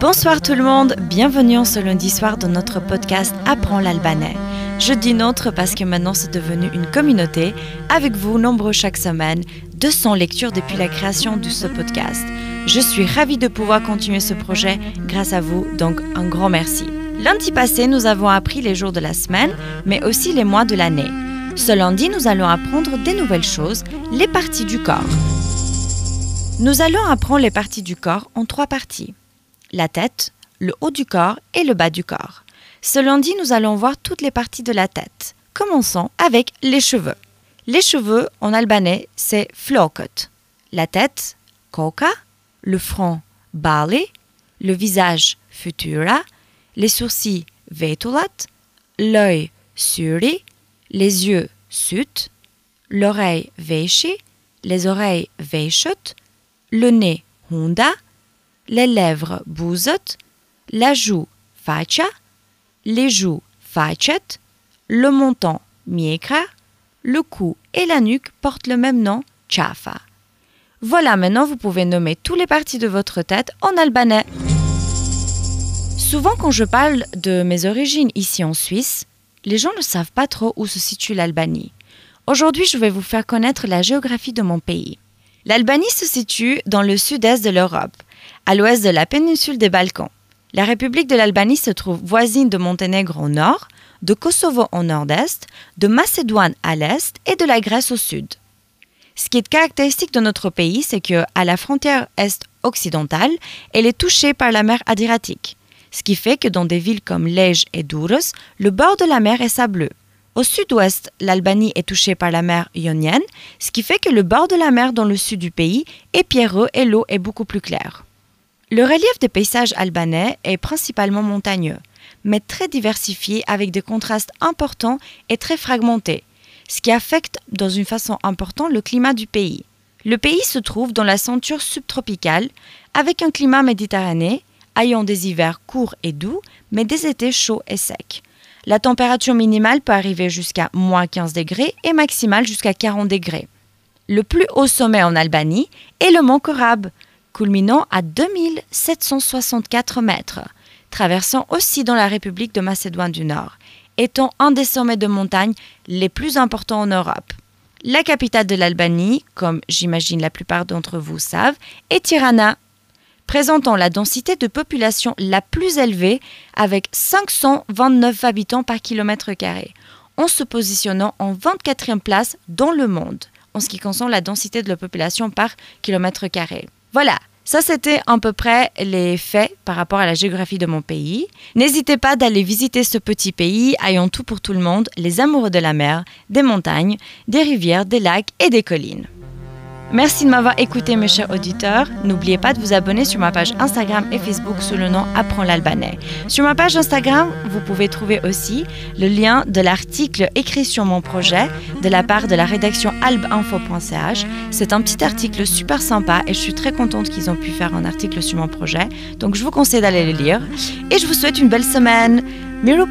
Bonsoir tout le monde, bienvenue en ce lundi soir dans notre podcast Apprends l'albanais. Je dis notre parce que maintenant c'est devenu une communauté, avec vous nombreux chaque semaine, 200 lectures depuis la création de ce podcast. Je suis ravie de pouvoir continuer ce projet grâce à vous, donc un grand merci. Lundi passé, nous avons appris les jours de la semaine, mais aussi les mois de l'année. Ce lundi, nous allons apprendre des nouvelles choses, les parties du corps. Nous allons apprendre les parties du corps en trois parties. La tête, le haut du corps et le bas du corps. Ce lundi, nous allons voir toutes les parties de la tête. Commençons avec les cheveux. Les cheveux, en albanais, c'est flokot. La tête, koka. Le front, bali. Le visage, futura. Les sourcils, vetulat. L'œil, suri les yeux sut, l'oreille veshi, les oreilles veishut, le nez hunda, les lèvres bouzot, la joue facha, les joues fachet, le menton miekra, le cou et la nuque portent le même nom, chafa. Voilà, maintenant vous pouvez nommer toutes les parties de votre tête en albanais. Souvent quand je parle de mes origines ici en Suisse, les gens ne savent pas trop où se situe l'Albanie. Aujourd'hui, je vais vous faire connaître la géographie de mon pays. L'Albanie se situe dans le sud-est de l'Europe, à l'ouest de la péninsule des Balkans. La République de l'Albanie se trouve voisine de Monténégro au nord, de Kosovo au nord-est, de Macédoine à l'est et de la Grèce au sud. Ce qui est caractéristique de notre pays, c'est que à la frontière est occidentale, elle est touchée par la mer Adriatique ce qui fait que dans des villes comme Lej et Douros, le bord de la mer est sableux. Au sud-ouest, l'Albanie est touchée par la mer Ionienne, ce qui fait que le bord de la mer dans le sud du pays est pierreux et l'eau est beaucoup plus claire. Le relief des paysages albanais est principalement montagneux, mais très diversifié avec des contrastes importants et très fragmentés, ce qui affecte dans une façon importante le climat du pays. Le pays se trouve dans la ceinture subtropicale, avec un climat méditerranéen, ayant des hivers courts et doux, mais des étés chauds et secs. La température minimale peut arriver jusqu'à moins 15 degrés et maximale jusqu'à 40 degrés. Le plus haut sommet en Albanie est le mont Korab, culminant à 2764 mètres, traversant aussi dans la République de Macédoine du Nord, étant un des sommets de montagne les plus importants en Europe. La capitale de l'Albanie, comme j'imagine la plupart d'entre vous savent, est Tirana, présentant la densité de population la plus élevée avec 529 habitants par kilomètre carré, en se positionnant en 24e place dans le monde en ce qui concerne la densité de la population par kilomètre carré. Voilà, ça, c'était à peu près les faits par rapport à la géographie de mon pays. N'hésitez pas d'aller visiter ce petit pays ayant tout pour tout le monde, les amoureux de la mer, des montagnes, des rivières, des lacs et des collines. Merci de m'avoir écouté mes chers auditeurs. N'oubliez pas de vous abonner sur ma page Instagram et Facebook sous le nom Apprends l'albanais. Sur ma page Instagram, vous pouvez trouver aussi le lien de l'article écrit sur mon projet de la part de la rédaction albinfo.ch. C'est un petit article super sympa et je suis très contente qu'ils ont pu faire un article sur mon projet. Donc je vous conseille d'aller le lire et je vous souhaite une belle semaine. Miru